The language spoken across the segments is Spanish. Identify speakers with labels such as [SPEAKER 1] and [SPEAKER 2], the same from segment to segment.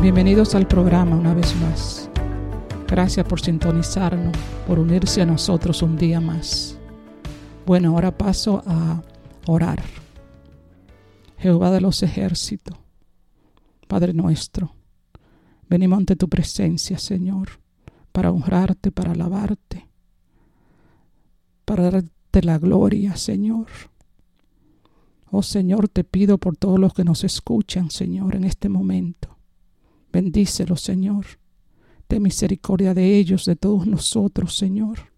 [SPEAKER 1] Bienvenidos al programa una vez más. Gracias por sintonizarnos, por unirse a nosotros un día más. Bueno, ahora paso a orar. Jehová de los ejércitos, Padre nuestro, venimos ante tu presencia, Señor, para honrarte, para alabarte, para darte la gloria, Señor. Oh Señor, te pido por todos los que nos escuchan, Señor, en este momento Bendícelos, Señor. Ten misericordia de ellos, de todos nosotros, Señor.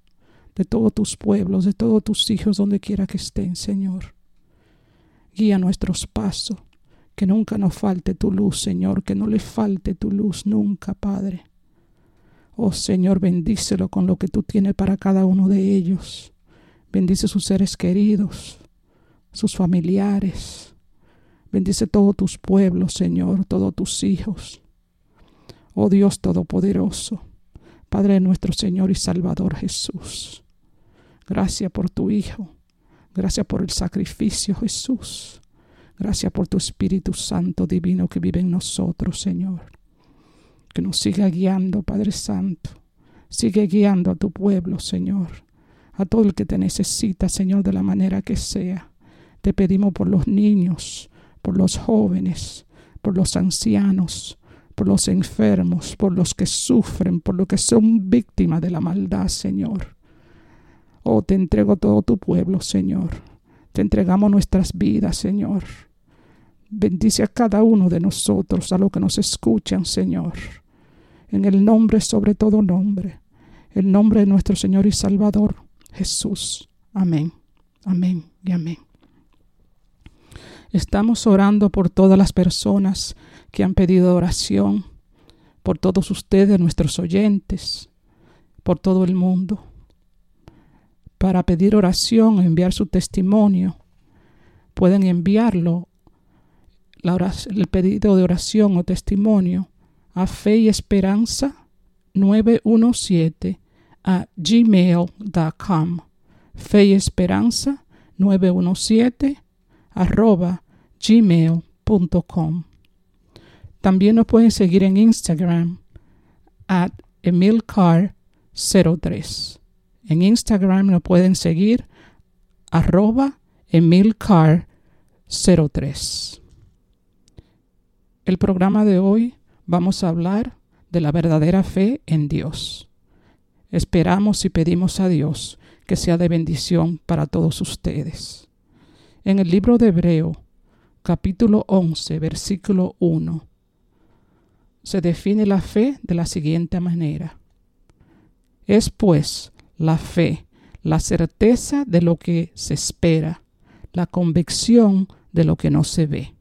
[SPEAKER 1] De todos tus pueblos, de todos tus hijos, donde quiera que estén, Señor. Guía nuestros pasos. Que nunca nos falte tu luz, Señor. Que no le falte tu luz nunca, Padre. Oh Señor, bendícelo con lo que tú tienes para cada uno de ellos. Bendice sus seres queridos, sus familiares. Bendice todos tus pueblos, Señor, todos tus hijos oh Dios Todopoderoso, Padre de nuestro Señor y Salvador Jesús. Gracias por tu Hijo, gracias por el sacrificio Jesús, gracias por tu Espíritu Santo Divino que vive en nosotros, Señor. Que nos siga guiando, Padre Santo. Sigue guiando a tu pueblo, Señor. A todo el que te necesita, Señor, de la manera que sea. Te pedimos por los niños, por los jóvenes, por los ancianos, por los enfermos, por los que sufren, por los que son víctimas de la maldad, Señor. Oh, te entrego todo tu pueblo, Señor. Te entregamos nuestras vidas, Señor. Bendice a cada uno de nosotros, a los que nos escuchan, Señor. En el nombre sobre todo nombre, el nombre de nuestro Señor y Salvador, Jesús. Amén, amén y amén. Estamos orando por todas las personas que han pedido oración, por todos ustedes, nuestros oyentes, por todo el mundo. Para pedir oración o enviar su testimonio, pueden enviarlo, el pedido de oración o testimonio, a fe y esperanza 917 a gmail.com. Fe y esperanza 917 arroba gmail.com. También nos pueden seguir en Instagram at emilcar03. En Instagram nos pueden seguir arroba emilcar03. El programa de hoy vamos a hablar de la verdadera fe en Dios. Esperamos y pedimos a Dios que sea de bendición para todos ustedes. En el libro de Hebreo, capítulo 11, versículo 1, se define la fe de la siguiente manera. Es pues la fe, la certeza de lo que se espera, la convicción de lo que no se ve.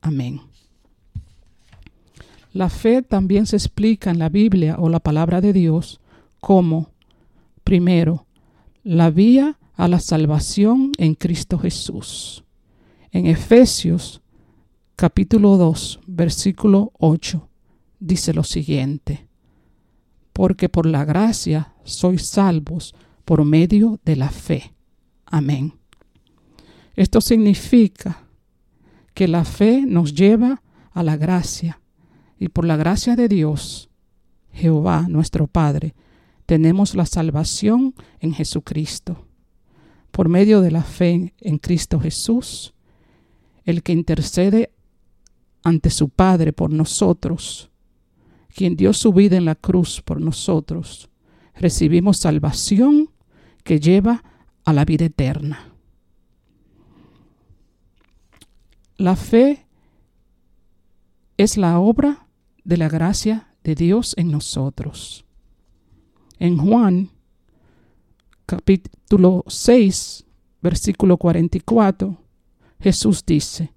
[SPEAKER 1] Amén. La fe también se explica en la Biblia o la palabra de Dios como, primero, la vía a la salvación en Cristo Jesús. En Efesios capítulo 2, versículo 8 dice lo siguiente, porque por la gracia sois salvos por medio de la fe. Amén. Esto significa que la fe nos lleva a la gracia y por la gracia de Dios, Jehová nuestro Padre, tenemos la salvación en Jesucristo. Por medio de la fe en Cristo Jesús, el que intercede ante su Padre por nosotros, quien dio su vida en la cruz por nosotros, recibimos salvación que lleva a la vida eterna. La fe es la obra de la gracia de Dios en nosotros. En Juan capítulo 6, versículo 44, Jesús dice,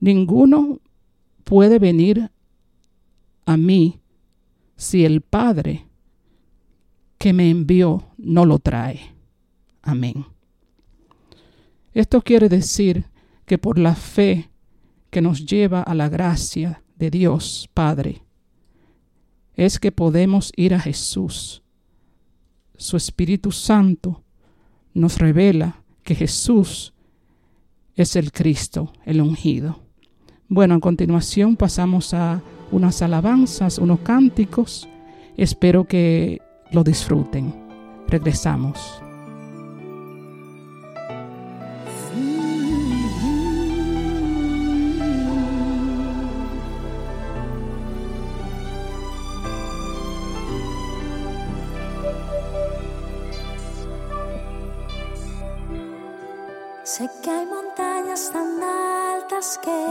[SPEAKER 1] Ninguno puede venir a mí si el Padre que me envió no lo trae. Amén. Esto quiere decir que por la fe que nos lleva a la gracia de Dios Padre, es que podemos ir a Jesús. Su Espíritu Santo nos revela que Jesús es el Cristo, el ungido. Bueno, a continuación pasamos a unas alabanzas, unos cánticos. Espero que lo disfruten. Regresamos.
[SPEAKER 2] Sé que hay montañas tan altas que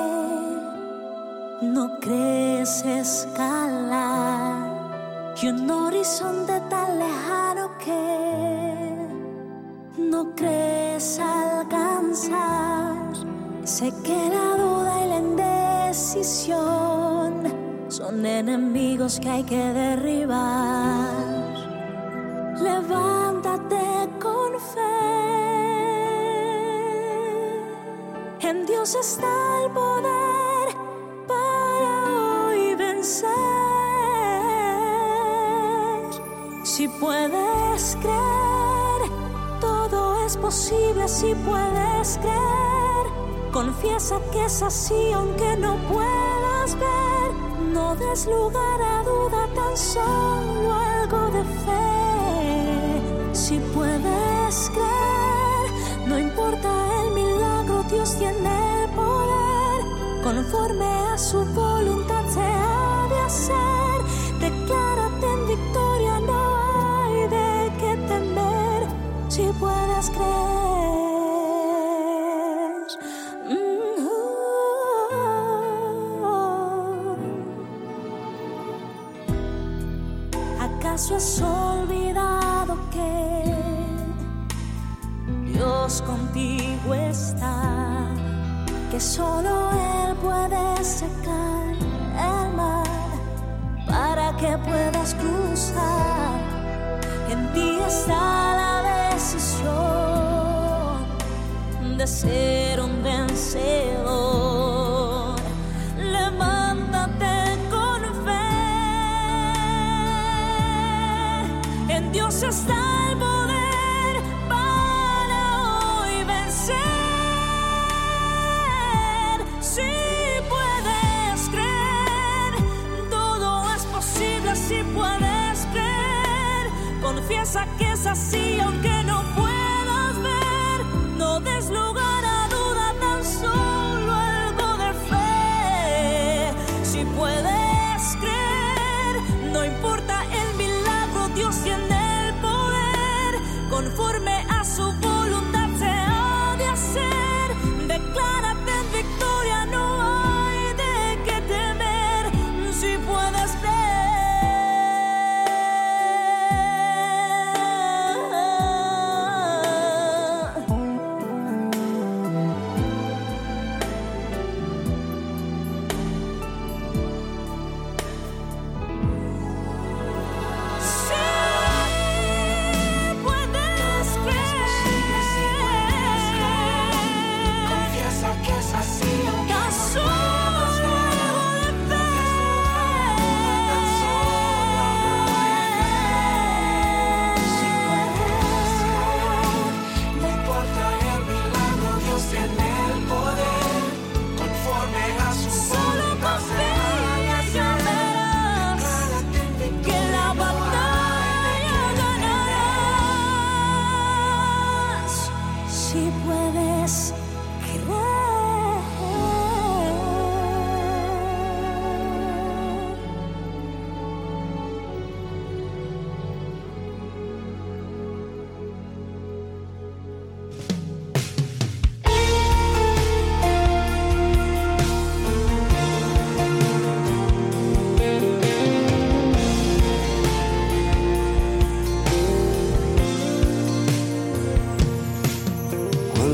[SPEAKER 2] no crees escalar y un horizonte tan lejano que no crees alcanzar. Sé que la duda y la indecisión son enemigos que hay que derribar. Levántate con fe. En Dios está el poder para hoy vencer. Si puedes creer, todo es posible. Si puedes creer, confiesa que es así aunque no puedas ver. No des lugar a duda, tan solo algo de fe. Si puedes creer, no importa Dios tiene poder. Conforme a su voluntad se ha de hacer.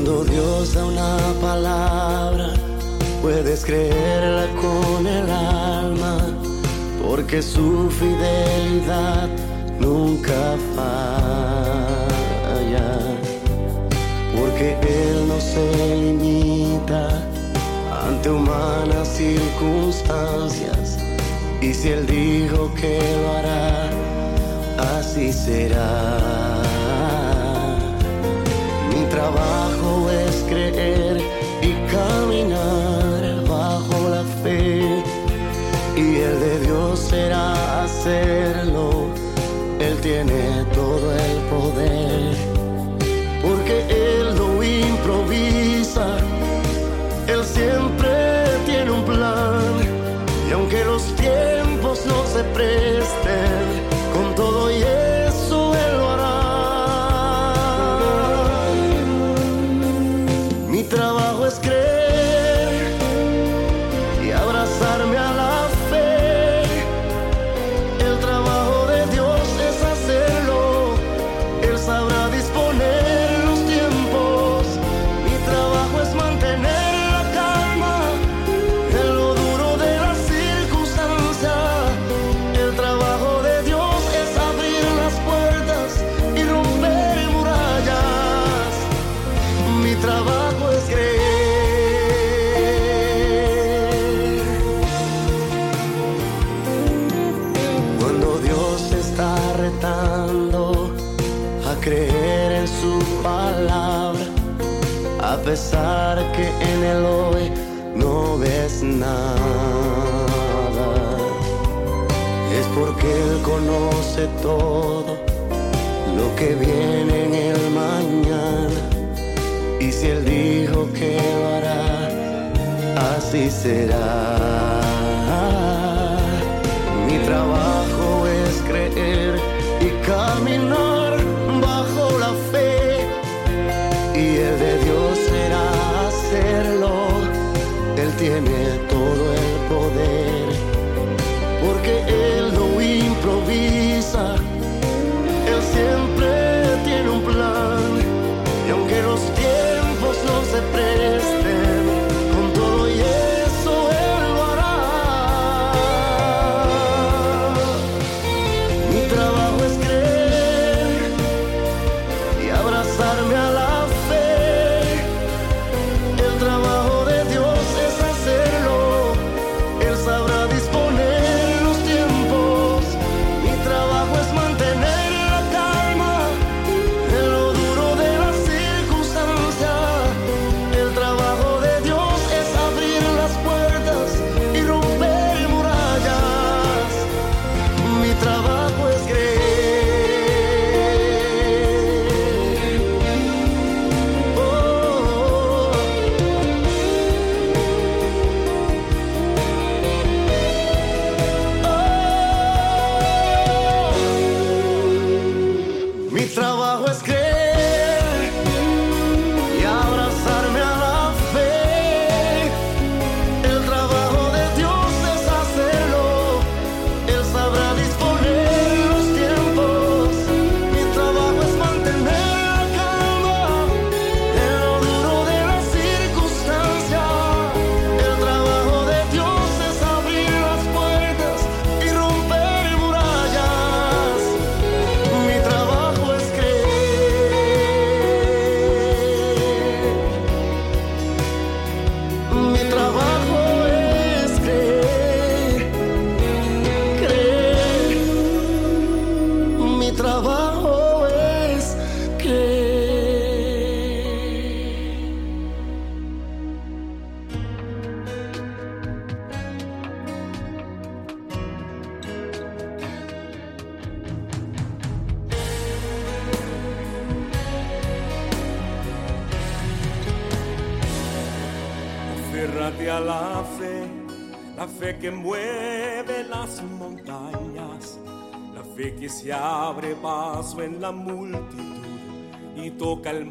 [SPEAKER 2] Cuando Dios da una palabra, puedes
[SPEAKER 3] creerla con el alma, porque su fidelidad nunca falla, porque Él no se limita ante humanas circunstancias, y si Él dijo que lo hará, así será. Trabajo es creer y caminar bajo la fe, y el de Dios será hacerlo. Él tiene todo el poder, a pesar que en el hoy no ves nada, es porque Él conoce todo lo que viene en el mañana. Y si Él dijo que lo hará, así será. Mi trabajo tiene todo el poder. Porque Él no improvisa. Él siempre tiene un plan. Y aunque los tiempos no se presten,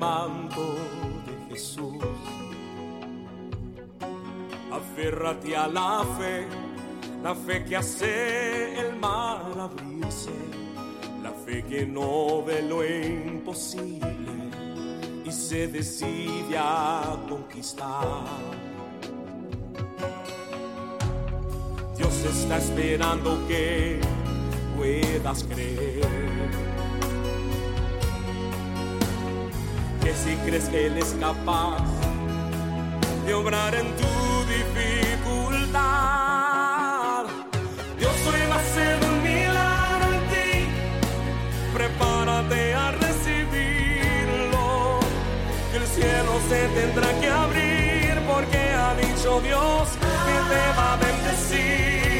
[SPEAKER 4] manto de Jesús. Aférrate a la fe, la fe que hace el mar abrirse, la fe que no ve lo imposible y se decide a conquistar. Dios está esperando que puedas creer. Si crees que Él es capaz de obrar en tu dificultad, Dios hoy va a hacer un milagro en ti. Prepárate a recibirlo, que el cielo se tendrá que abrir porque ha dicho Dios que te va a bendecir.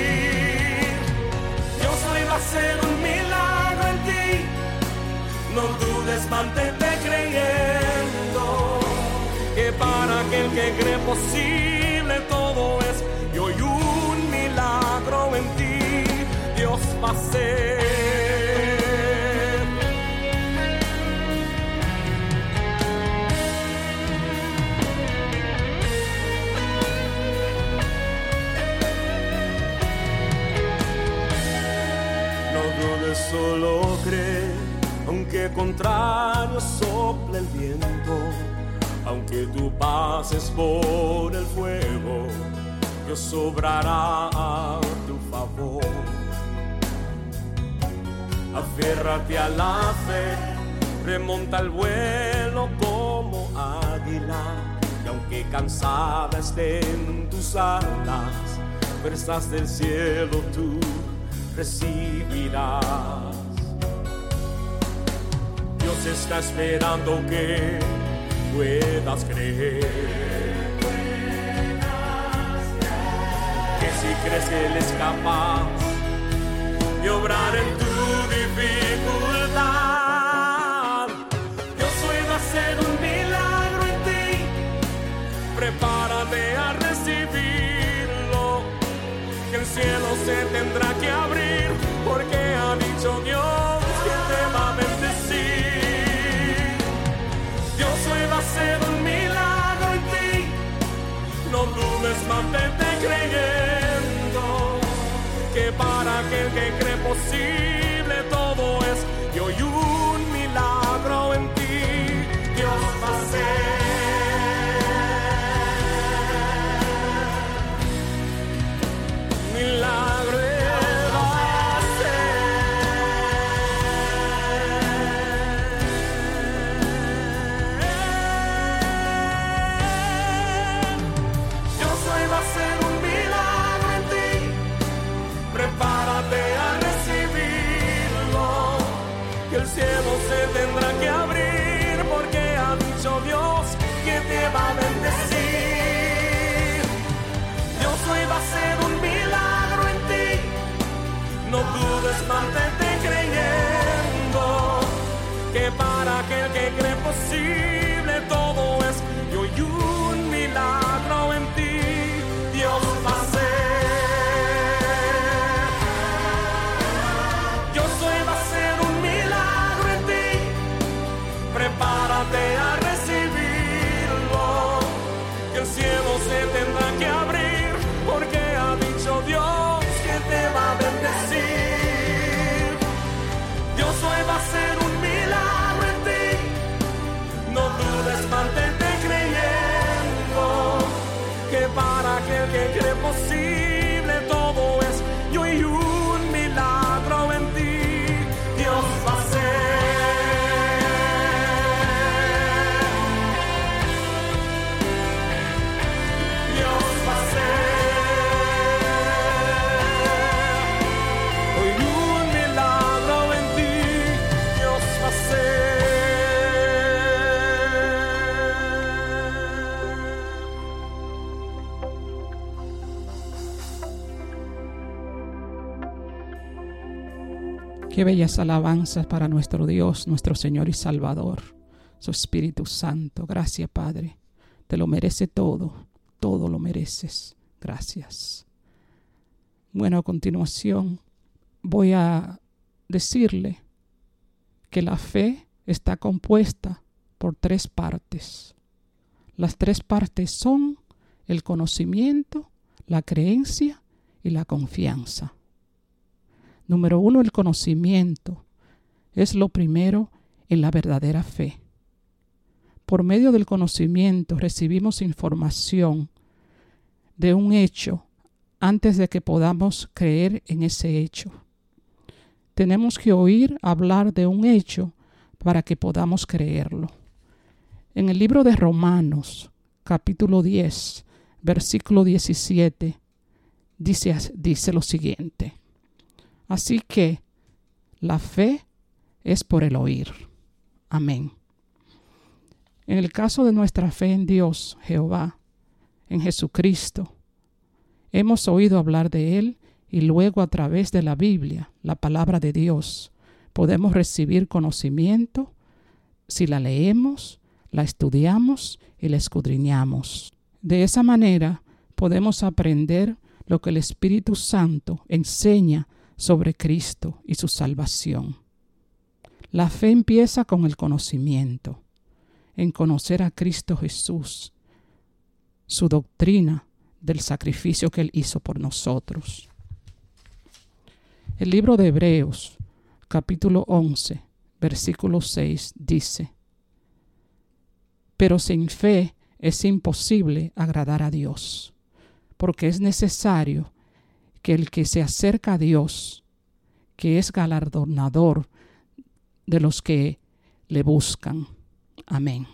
[SPEAKER 4] Dios hoy va a hacer un milagro en ti. No dudes, mantente creyendo para aquel que cree posible todo es. Y hoy un milagro en ti Dios va a hacer. No dudes, solo cree, aunque contrario sople el viento, aunque tú pases por el fuego, Dios obrará a tu favor. Aférrate a la fe, remonta el vuelo como águila, y aunque cansada estén tus alas, fuerzas del cielo tú recibirás. Dios está esperando que puedas creer. Que si crees que Él es capaz de obrar en tu dificultad,
[SPEAKER 1] Bellas alabanzas para nuestro Dios, nuestro Señor y Salvador, su Espíritu Santo. Gracias, Padre. Te lo merece todo, todo lo mereces. Gracias. Bueno, a continuación voy a decirle que la fe está compuesta por tres partes. Las tres partes son el conocimiento, la creencia y la confianza. Número uno, el conocimiento es lo primero en la verdadera fe. Por medio del conocimiento recibimos información de un hecho antes de que podamos creer en ese hecho. Tenemos que oír hablar de un hecho para que podamos creerlo. En el libro de Romanos, capítulo 10, versículo 17, dice, dice lo siguiente. Así que la fe es por el oír. Amén. En el caso de nuestra fe en Dios, Jehová, en Jesucristo, hemos oído hablar de Él y luego a través de la Biblia, la palabra de Dios, podemos recibir conocimiento si la leemos, la estudiamos y la escudriñamos. De esa manera podemos aprender lo que el Espíritu Santo enseña sobre Cristo y su salvación. La fe empieza con el conocimiento en conocer a Cristo Jesús, su doctrina del sacrificio que Él hizo por nosotros. El libro de Hebreos, capítulo 11, versículo 6, dice, Pero sin fe es imposible agradar a Dios, porque es necesario que el que se acerca a Dios, que es galardonador de los que le buscan, Amén.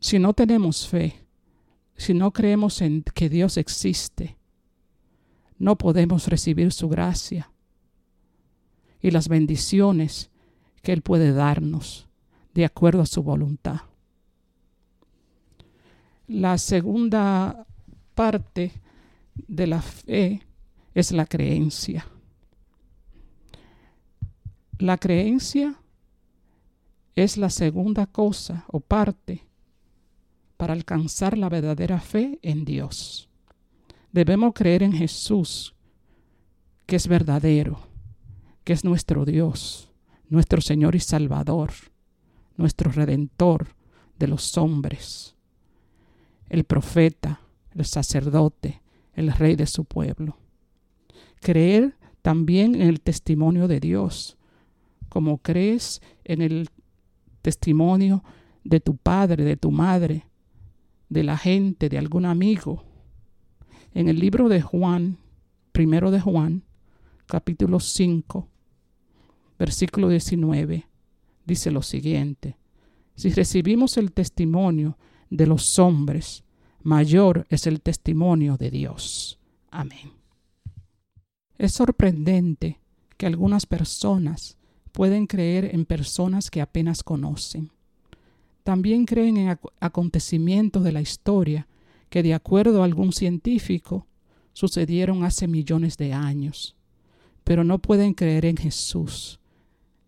[SPEAKER 1] Si no tenemos fe, si no creemos en que Dios existe, no podemos recibir su gracia y las bendiciones que Él puede darnos de acuerdo a su voluntad. La segunda parte de la fe es la creencia. La creencia es la segunda cosa o parte para alcanzar la verdadera fe en Dios. Debemos creer en Jesús, que es verdadero, que es nuestro Dios, nuestro Señor y Salvador, nuestro Redentor de los hombres, el profeta, el sacerdote, el rey de su pueblo. Creer también en el testimonio de Dios, como crees en el testimonio de tu padre, de tu madre, de la gente, de algún amigo. En el libro de Juan, primero de Juan, capítulo 5, versículo 19, dice lo siguiente. Si recibimos el testimonio de los hombres, mayor es el testimonio de Dios. Amén. Es sorprendente que algunas personas pueden creer en personas que apenas conocen. También creen en acontecimientos de la historia que de acuerdo a algún científico sucedieron hace millones de años, pero no pueden creer en Jesús,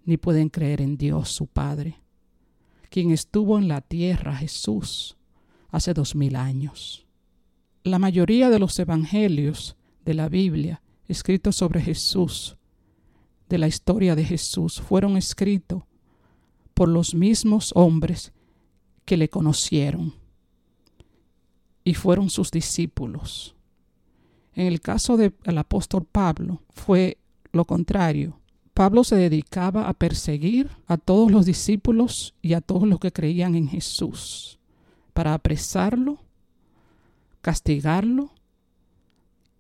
[SPEAKER 1] ni pueden creer en Dios su Padre, quien estuvo en la tierra, Jesús, hace dos mil años. La mayoría de los evangelios de la Biblia escritos sobre Jesús de la historia de Jesús fueron escritos por los mismos hombres que le conocieron y fueron sus discípulos. En el caso del apóstol Pablo fue lo contrario. Pablo se dedicaba a perseguir a todos los discípulos y a todos los que creían en Jesús, para apresarlo, castigarlo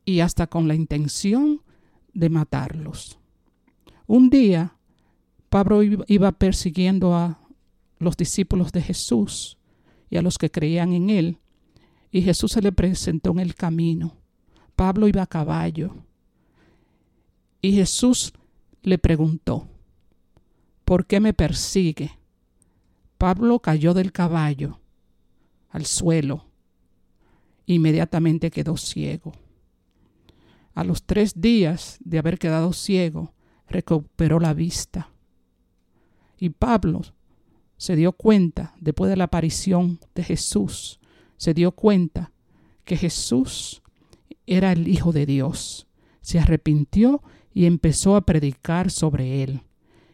[SPEAKER 1] y hasta con la intención de matarlos. Un día, Pablo iba persiguiendo a los discípulos de Jesús y a los que creían en él, y Jesús se le presentó en el camino. Pablo iba a caballo, y Jesús le preguntó, ¿por qué me persigue? Pablo cayó del caballo al suelo. Inmediatamente quedó ciego. A los tres días de haber quedado ciego, recuperó la vista. Y Pablo se dio cuenta, después de la aparición de Jesús, se dio cuenta que Jesús era el Hijo de Dios. Se arrepintió y empezó a predicar sobre él.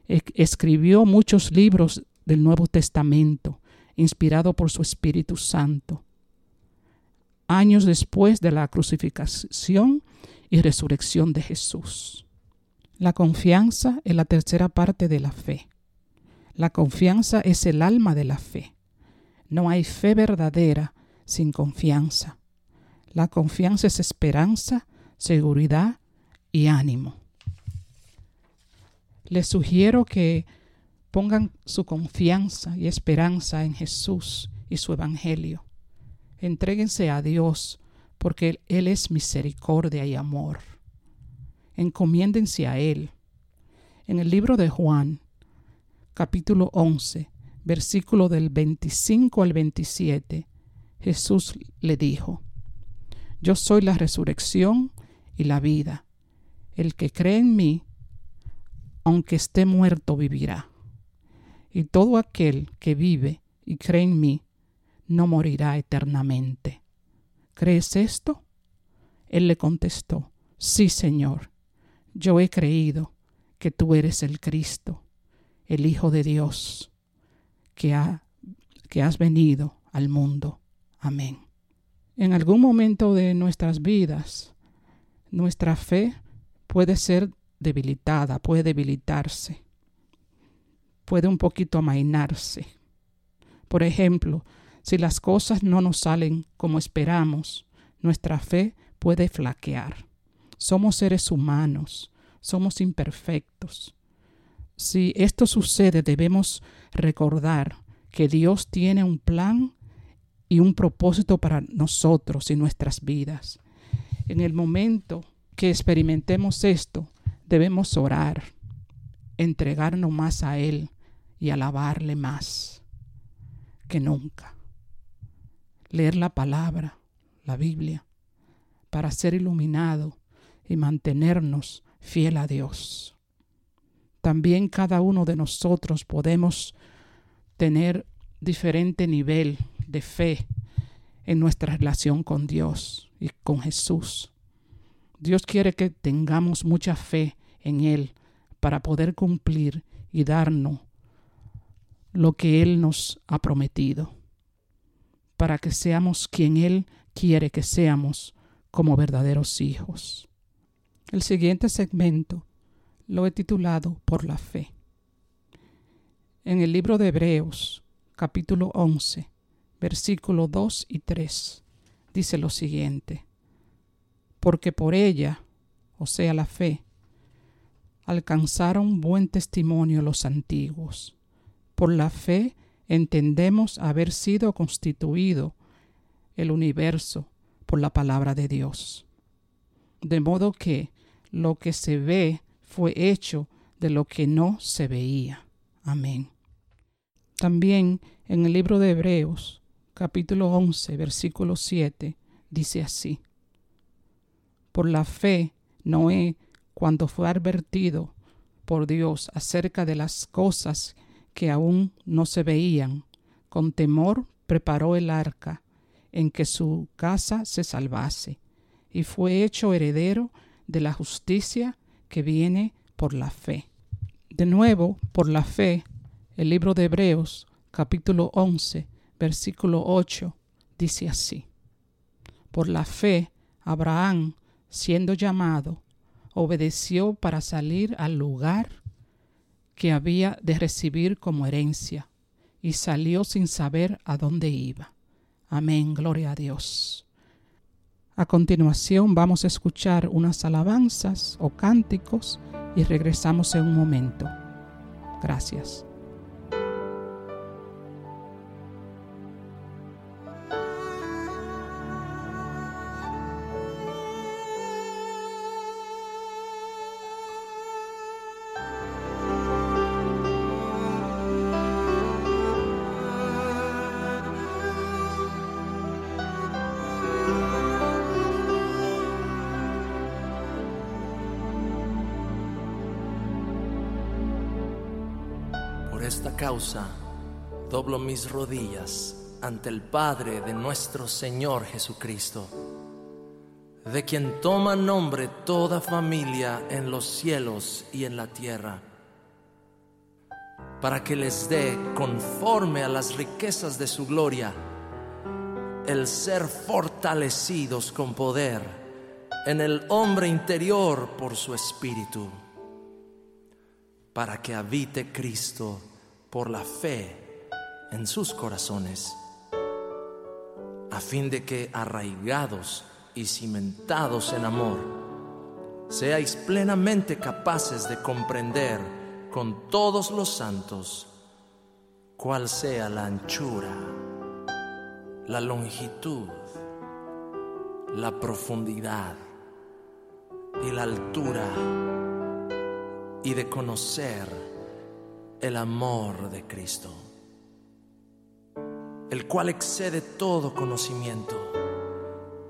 [SPEAKER 1] Escribió muchos libros del Nuevo Testamento, inspirado por su Espíritu Santo. Años después de la crucifixión y resurrección de Jesús. La confianza es la tercera parte de la fe. La confianza es el alma de la fe. No hay fe verdadera sin confianza. La confianza es esperanza, seguridad y ánimo. Les sugiero que pongan su confianza y esperanza en Jesús y su Evangelio. Entréguense a Dios porque Él es misericordia y amor. Encomiéndense a Él. En el libro de Juan, capítulo 11, versículo del 25 al 27, Jesús le dijo, Yo soy la resurrección y la vida. El que cree en mí, aunque esté muerto, vivirá. Y todo aquel que vive y cree en mí, no morirá eternamente. ¿Crees esto? Él le contestó, Sí, Señor, yo he creído que tú eres el Cristo, el Hijo de Dios, que, ha, que has venido al mundo. Amén. En algún momento de nuestras vidas, nuestra fe puede ser debilitada, puede debilitarse, puede un poquito amainarse. Por ejemplo, si las cosas no nos salen como esperamos, nuestra fe puede flaquear. Somos seres humanos, somos imperfectos. Si esto sucede, debemos recordar que Dios tiene un plan y un propósito para nosotros y nuestras vidas. En el momento que experimentemos esto, debemos orar, entregarnos más a Él y alabarle más que nunca. Leer la palabra, la Biblia, para ser iluminado y mantenernos fiel a Dios. También cada uno de nosotros podemos tener diferente nivel de fe en nuestra relación con Dios y con Jesús. Dios quiere que tengamos mucha fe en Él para poder cumplir y darnos lo que Él nos ha prometido, para que seamos quien Él quiere que seamos como verdaderos hijos. El siguiente segmento lo he titulado Por la fe. En el libro de Hebreos, capítulo 11, versículos 2 y 3, dice lo siguiente, porque por ella, o sea la fe, alcanzaron buen testimonio los antiguos. Por la fe entendemos haber sido constituido el universo por la palabra de Dios. De modo que lo que se ve fue hecho de lo que no se veía. Amén. También en el libro de Hebreos, capítulo 11, versículo 7, dice así. Por la fe, Noé, cuando fue advertido por Dios acerca de las cosas que aún no se veían, con temor preparó el arca en que su casa se salvase, y fue hecho heredero de la justicia que viene por la fe. De nuevo, por la fe, el libro de Hebreos, capítulo 11, versículo 8, dice así. Por la fe, Abraham, siendo llamado, obedeció para salir al lugar que había de recibir como herencia, y salió sin saber a dónde iba. Amén, gloria a Dios. A continuación vamos a escuchar unas alabanzas o cánticos y regresamos en un momento. Gracias.
[SPEAKER 5] Causa doblo mis rodillas ante el Padre de nuestro Señor Jesucristo, de quien toma nombre toda familia en los cielos y en la tierra, para que les dé, conforme a las riquezas de su gloria, el ser fortalecidos con poder en el hombre interior por su espíritu, para que habite Cristo por la fe en sus corazones, a fin de que arraigados y cimentados en amor, seáis plenamente capaces de comprender con todos los santos cuál sea la anchura, la longitud, la profundidad y la altura y de conocer el amor de Cristo, el cual excede todo conocimiento,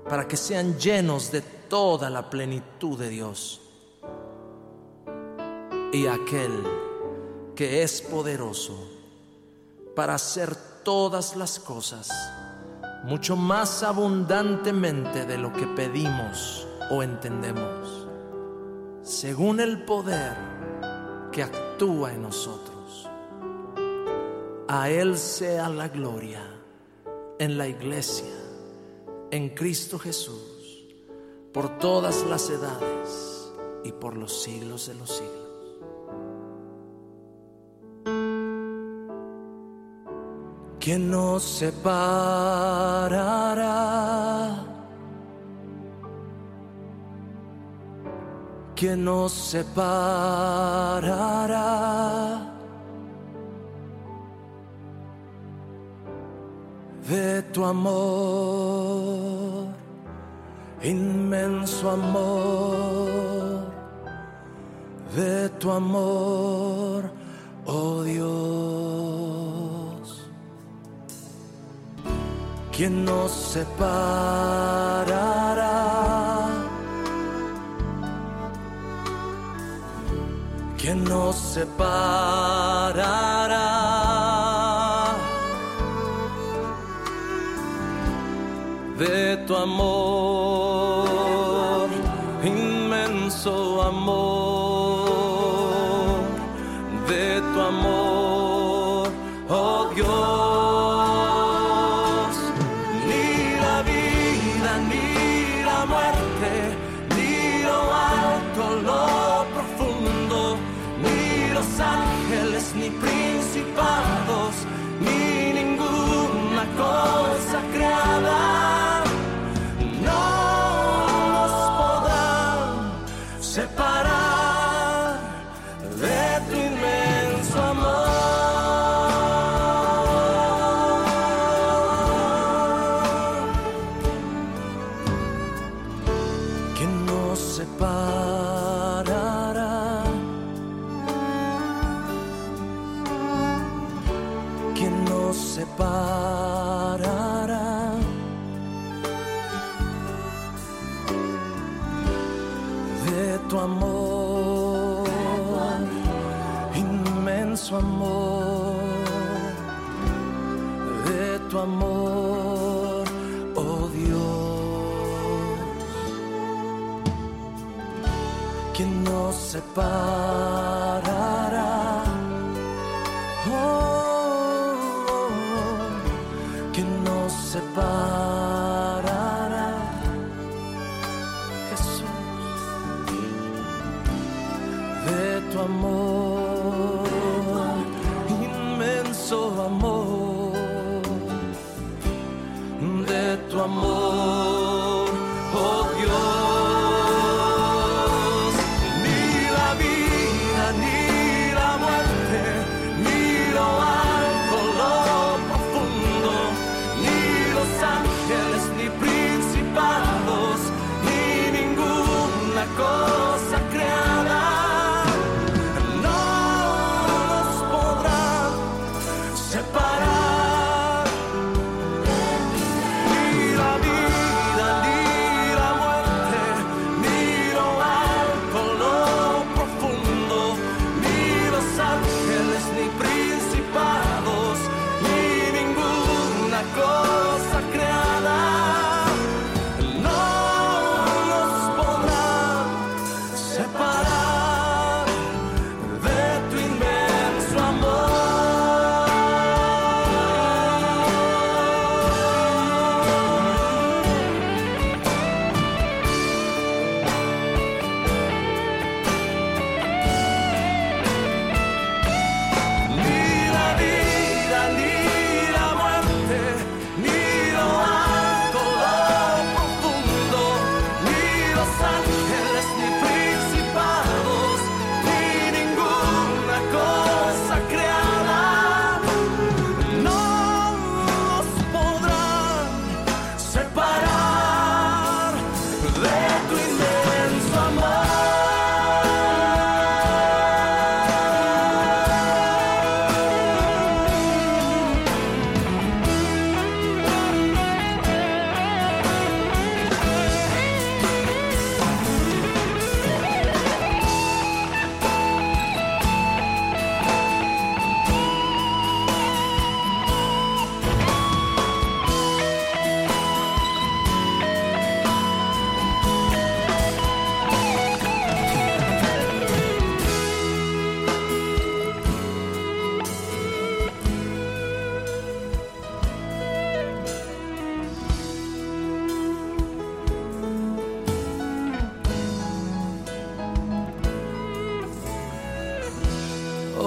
[SPEAKER 5] para que sean llenos de toda la plenitud de Dios. Y aquel que es poderoso para hacer todas las cosas mucho más abundantemente de lo que pedimos o entendemos, según el poder que actúa en nosotros. A Él sea la gloria en la iglesia, en Cristo Jesús, por todas las edades y por los siglos de los siglos. ¿Quién nos separará? ¿Quién nos separará? De tu amor, inmenso amor, de tu amor, oh Dios. ¿Quién nos separará? ¿Quién nos separará de tu amor,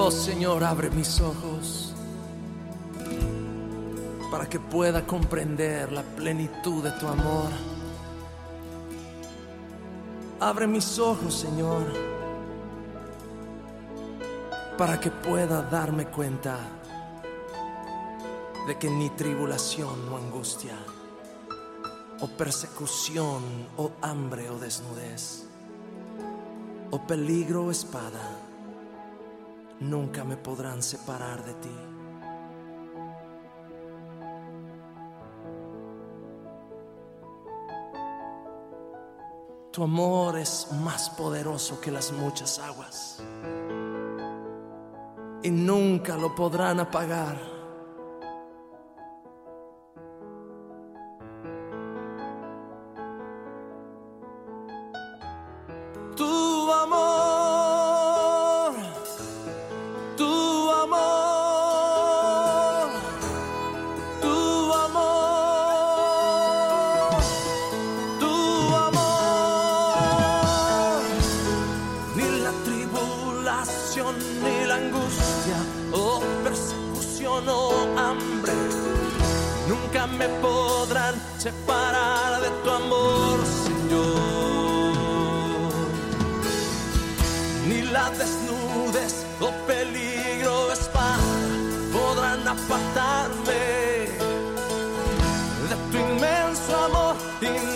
[SPEAKER 5] Oh Señor, abre mis ojos para que pueda comprender la plenitud de tu amor. Abre mis ojos, Señor, para que pueda darme cuenta de que ni tribulación o angustia, o persecución, o hambre o desnudez, o peligro o espada, nunca me podrán separar de ti. Tu amor es más poderoso que las muchas aguas y nunca lo podrán apagar. in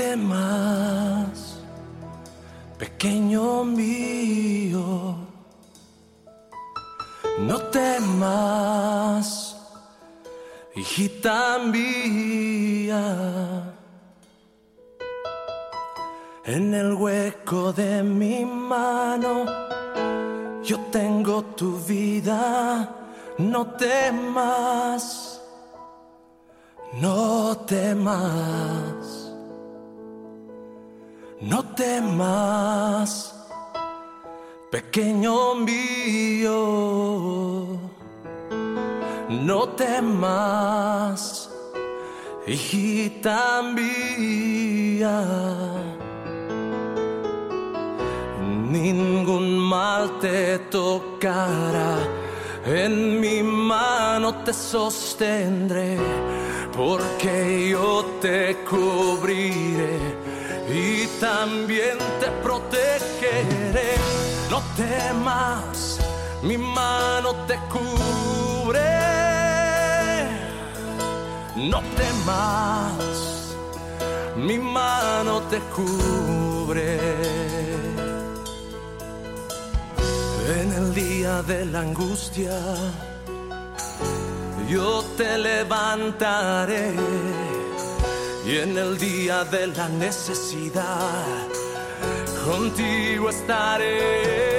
[SPEAKER 5] temas, pequeño mío, no temas, hijita mía. En el hueco de mi mano yo tengo tu vida, no temas, no temas. No temas, Pequeño mío, no temas, hijita mía. Ningún mal te tocará, en mi mano te sostendré, porque yo te cubriré también te protegeré. No temas, mi mano te cubre. No temas, mi mano te cubre. En el día de la angustia, yo te levantaré. Y en el día de la necesidad, contigo estaré.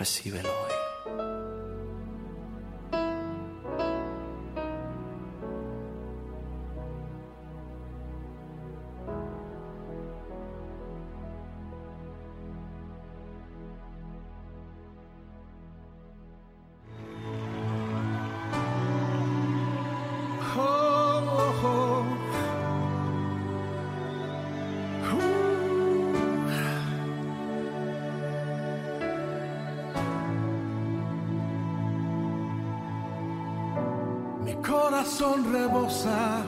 [SPEAKER 5] Recíbelo hoy.
[SPEAKER 6] Corazón rebosa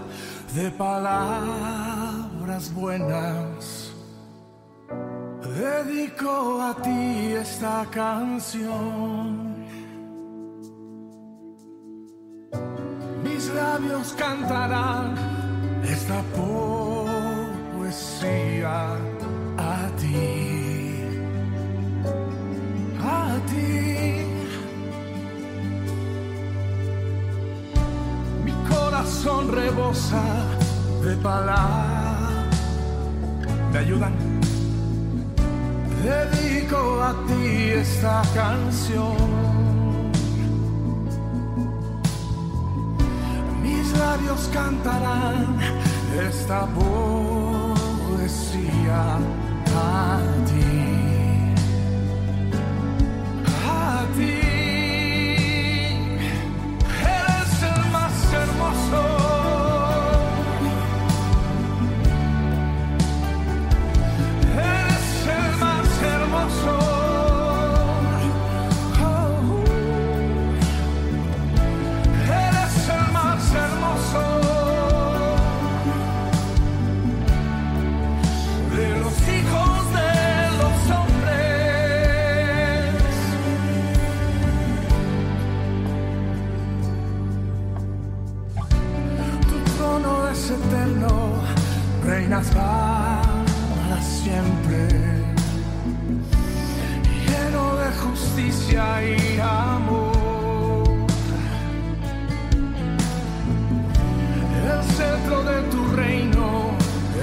[SPEAKER 6] de palabras buenas. Dedico a ti esta canción. Mis labios cantarán esta poesía a ti. Corazón rebosa de palabras. ¿Me ayudan? Dedico a ti esta canción. Mis labios cantarán esta poesía a ti. A ti. para siempre, lleno de justicia y amor. El centro de tu reino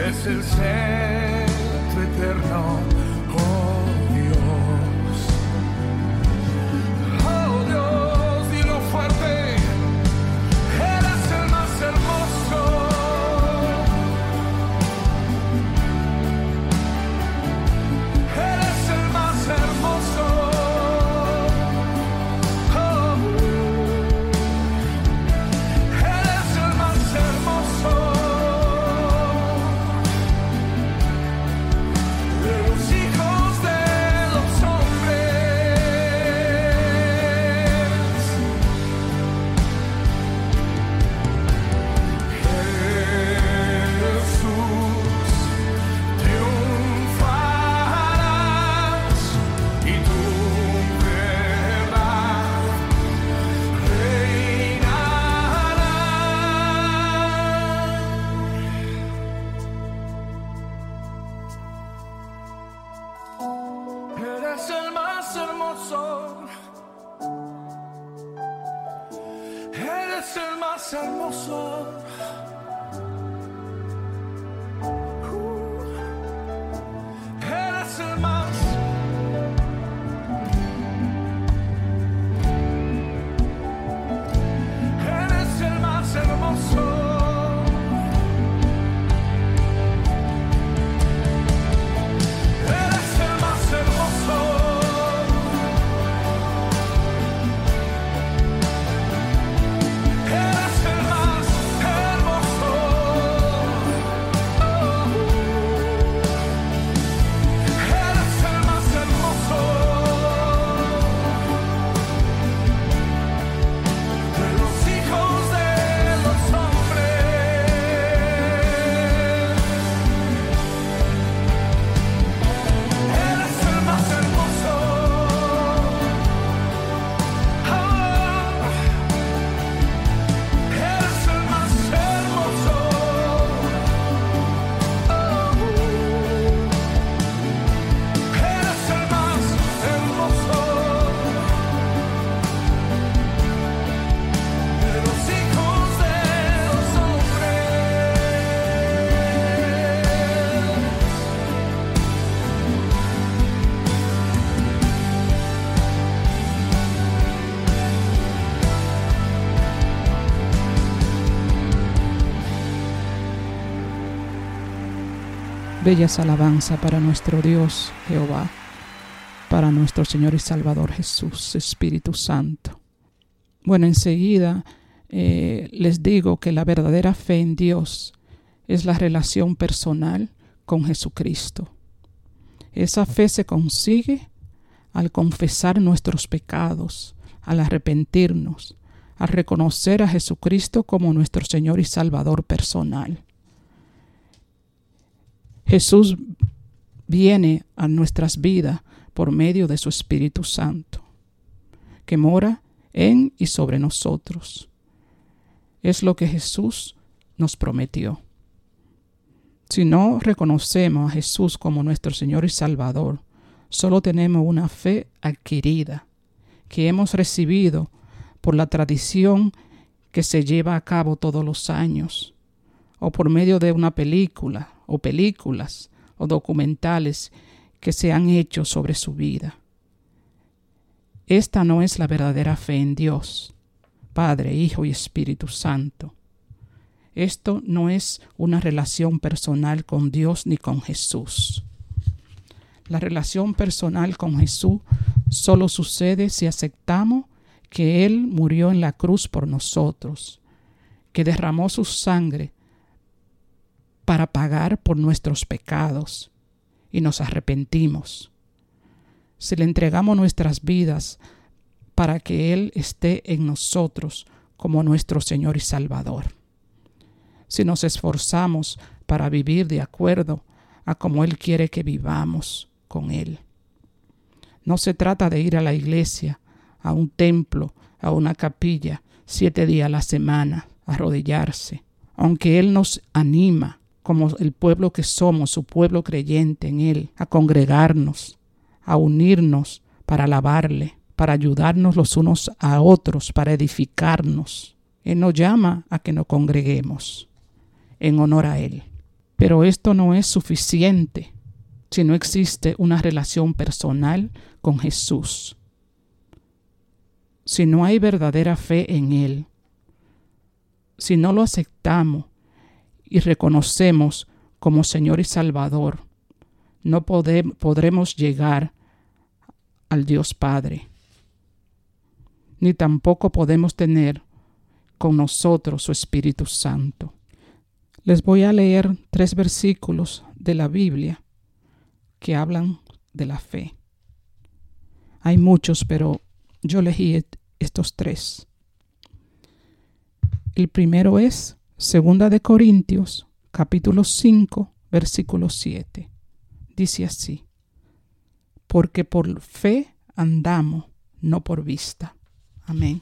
[SPEAKER 6] es el centro eterno.
[SPEAKER 1] Bellas alabanza para nuestro Dios Jehová, para nuestro Señor y Salvador Jesús, Espíritu Santo. Bueno, enseguida eh, les digo que la verdadera fe en Dios es la relación personal con Jesucristo. Esa fe se consigue al confesar nuestros pecados, al arrepentirnos, al reconocer a Jesucristo como nuestro Señor y Salvador personal. Jesús viene a nuestras vidas por medio de su Espíritu Santo, que mora en y sobre nosotros. Es lo que Jesús nos prometió. Si no reconocemos a Jesús como nuestro Señor y Salvador, solo tenemos una fe adquirida que hemos recibido por la tradición que se lleva a cabo todos los años, o por medio de una película, o películas, o documentales que se han hecho sobre su vida. Esta no es la verdadera fe en Dios, Padre, Hijo y Espíritu Santo. Esto no es una relación personal con Dios ni con Jesús. La relación personal con Jesús solo sucede si aceptamos que Él murió en la cruz por nosotros, que derramó su sangre para pagar por nuestros pecados y nos arrepentimos. Si le entregamos nuestras vidas para que Él esté en nosotros como nuestro Señor y Salvador. Si nos esforzamos para vivir de acuerdo a como Él quiere que vivamos con Él. No se trata de ir a la iglesia, a un templo, a una capilla, siete días a la semana, arrodillarse, aunque Él nos anima como el pueblo que somos, su pueblo creyente en Él, a congregarnos, a unirnos para alabarle, para ayudarnos los unos a otros, para edificarnos. Él nos llama a que nos congreguemos en honor a Él. Pero esto no es suficiente si no existe una relación personal con Jesús. Si no hay verdadera fe en Él, si no lo aceptamos y reconocemos como Señor y Salvador, no podremos llegar al Dios Padre, ni tampoco podemos tener con nosotros su Espíritu Santo. Les voy a leer tres versículos de la Biblia que hablan de la fe. Hay muchos, pero yo elegí estos tres. El primero es Segunda de Corintios, capítulo 5, versículo 7. Dice así: Porque por fe andamos, no por vista. Amén.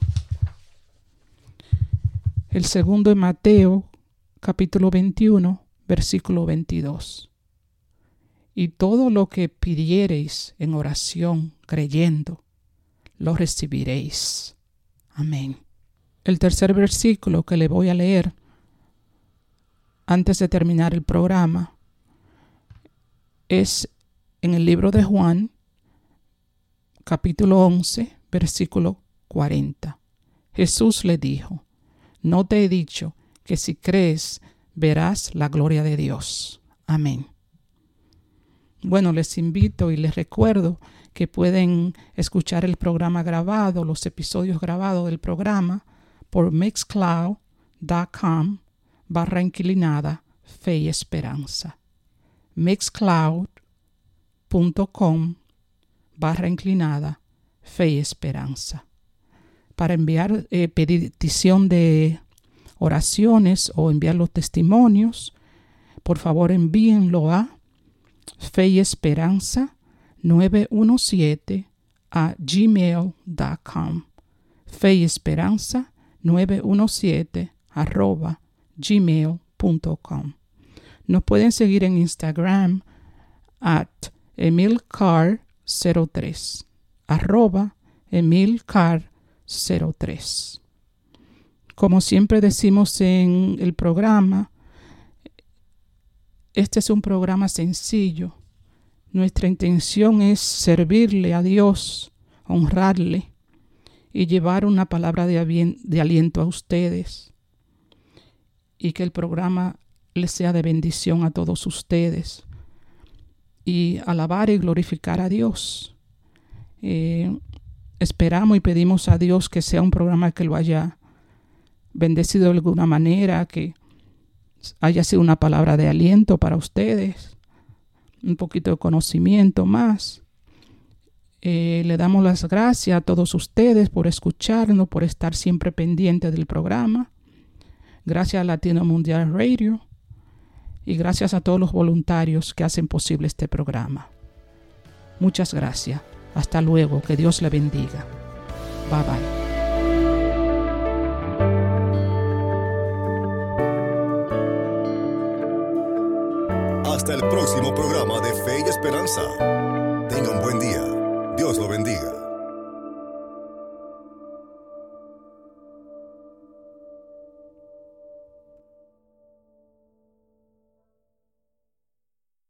[SPEAKER 1] El segundo en Mateo, capítulo 21, versículo 22. Y todo lo que pidiereis en oración, creyendo, lo recibiréis. Amén. El tercer versículo que le voy a leer antes de terminar el programa es en el libro de Juan, capítulo 11, versículo 40. Jesús le dijo, no te he dicho que si crees verás la gloria de Dios. Amén. Bueno, les invito y les recuerdo que pueden escuchar el programa grabado, los episodios grabados del programa por mixcloud.com barra inclinada fe y esperanza. mixcloud.com barra inclinada fe y esperanza. Para enviar eh, petición de oraciones o enviar los testimonios, por favor envíenlo a fe y esperanza 917 a gmail.com. Fe y esperanza 917 arroba gmail.com. Nos pueden seguir en Instagram at emilcar03 arroba emilcar03. Como siempre decimos en el programa, este es un programa sencillo. Nuestra intención es servirle a Dios, honrarle y llevar una palabra de, aliento a ustedes. Y que el programa les sea de bendición a todos ustedes. Y alabar y glorificar a Dios. Eh, esperamos y pedimos a Dios que sea un programa que lo haya bendecido de alguna manera, que haya sido una palabra de aliento para ustedes, un poquito de conocimiento más. Eh, le damos las gracias a todos ustedes por escucharnos, por estar siempre pendiente del programa. Gracias a Latino Mundial Radio y gracias a todos los voluntarios que hacen posible este programa. Muchas gracias. Hasta luego. Que Dios le bendiga. Bye bye.
[SPEAKER 7] Hasta el próximo programa de Fe y Esperanza. Tenga un buen día. Dios lo bendiga.